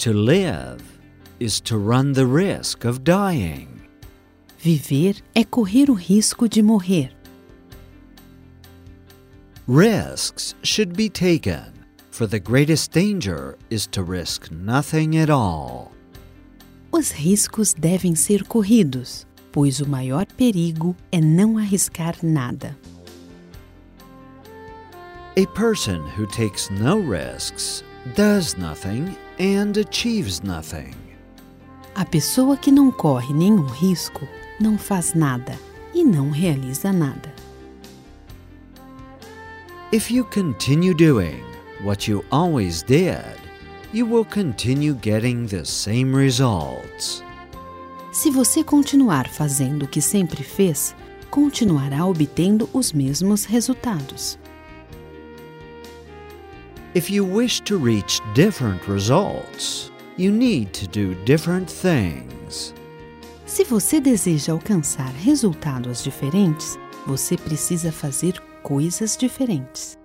To live is to run the risk of dying. Viver é correr o risco de morrer. Risks should be taken, for the greatest danger is to risk nothing at all. Os riscos devem ser corridos, pois o maior perigo é não arriscar nada. A person who takes no risks does nothing and achieves nothing. A pessoa que não corre nenhum risco não faz nada e não realiza nada. If you continue doing what you always did, you will continue getting the same results. Se você continuar fazendo o que sempre fez, continuará obtendo os mesmos resultados. If you wish to reach different results, you need to do different things. Se você deseja alcançar resultados diferentes, você precisa fazer coisas diferentes.